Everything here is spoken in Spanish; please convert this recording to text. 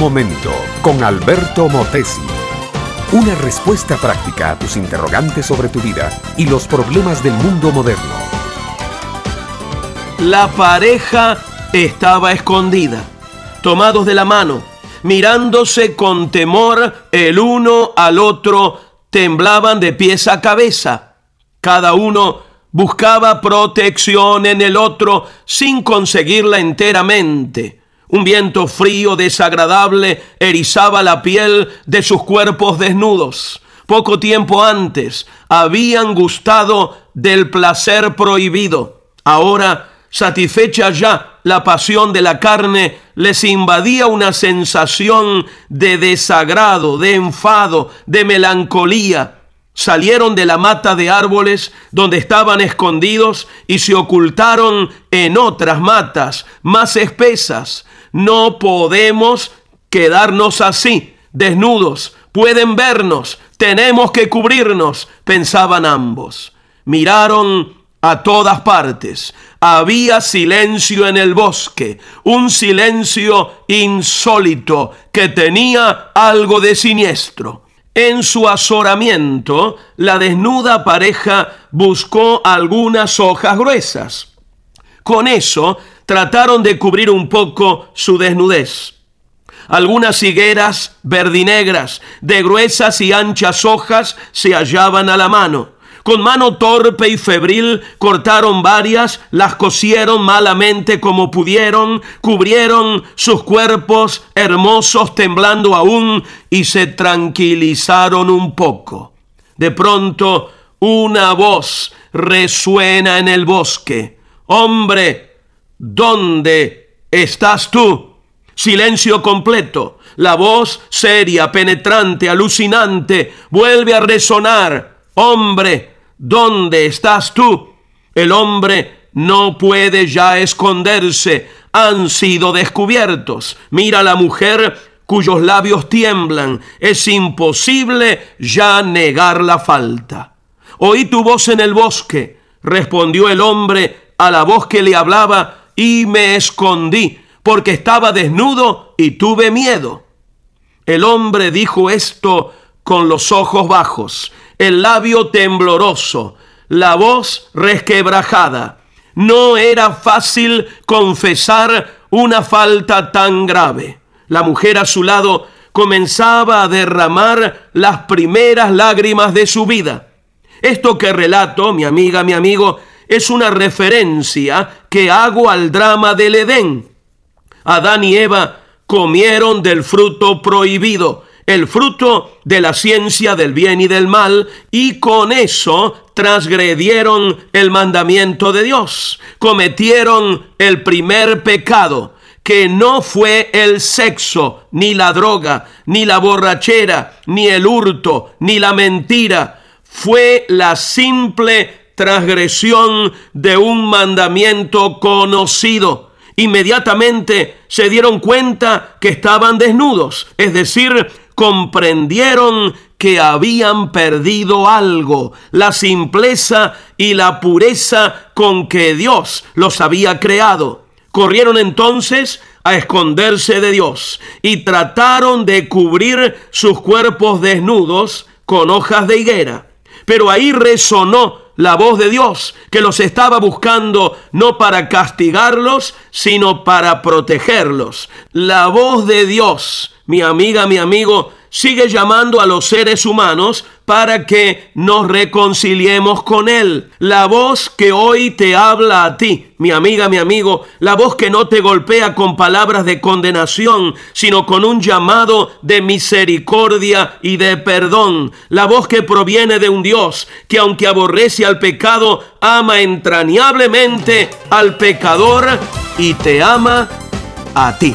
momento con Alberto Motesi. Una respuesta práctica a tus interrogantes sobre tu vida y los problemas del mundo moderno. La pareja estaba escondida, tomados de la mano, mirándose con temor el uno al otro, temblaban de pies a cabeza. Cada uno buscaba protección en el otro sin conseguirla enteramente. Un viento frío desagradable erizaba la piel de sus cuerpos desnudos. Poco tiempo antes habían gustado del placer prohibido. Ahora, satisfecha ya la pasión de la carne, les invadía una sensación de desagrado, de enfado, de melancolía salieron de la mata de árboles donde estaban escondidos y se ocultaron en otras matas más espesas. No podemos quedarnos así, desnudos. Pueden vernos, tenemos que cubrirnos, pensaban ambos. Miraron a todas partes. Había silencio en el bosque, un silencio insólito que tenía algo de siniestro. En su azoramiento, la desnuda pareja buscó algunas hojas gruesas. Con eso trataron de cubrir un poco su desnudez. Algunas higueras verdinegras de gruesas y anchas hojas se hallaban a la mano. Con mano torpe y febril cortaron varias, las cosieron malamente como pudieron, cubrieron sus cuerpos hermosos temblando aún y se tranquilizaron un poco. De pronto una voz resuena en el bosque. Hombre, ¿dónde estás tú? Silencio completo. La voz seria, penetrante, alucinante, vuelve a resonar. Hombre, ¿dónde estás tú? El hombre no puede ya esconderse, han sido descubiertos. Mira la mujer cuyos labios tiemblan, es imposible ya negar la falta. Oí tu voz en el bosque, respondió el hombre a la voz que le hablaba, y me escondí, porque estaba desnudo y tuve miedo. El hombre dijo esto con los ojos bajos, el labio tembloroso, la voz resquebrajada. No era fácil confesar una falta tan grave. La mujer a su lado comenzaba a derramar las primeras lágrimas de su vida. Esto que relato, mi amiga, mi amigo, es una referencia que hago al drama del Edén. Adán y Eva comieron del fruto prohibido el fruto de la ciencia del bien y del mal, y con eso transgredieron el mandamiento de Dios, cometieron el primer pecado, que no fue el sexo, ni la droga, ni la borrachera, ni el hurto, ni la mentira, fue la simple transgresión de un mandamiento conocido. Inmediatamente se dieron cuenta que estaban desnudos, es decir, comprendieron que habían perdido algo, la simpleza y la pureza con que Dios los había creado. Corrieron entonces a esconderse de Dios y trataron de cubrir sus cuerpos desnudos con hojas de higuera. Pero ahí resonó la voz de Dios que los estaba buscando no para castigarlos, sino para protegerlos. La voz de Dios mi amiga, mi amigo, sigue llamando a los seres humanos para que nos reconciliemos con Él. La voz que hoy te habla a ti, mi amiga, mi amigo, la voz que no te golpea con palabras de condenación, sino con un llamado de misericordia y de perdón. La voz que proviene de un Dios que aunque aborrece al pecado, ama entrañablemente al pecador y te ama a ti.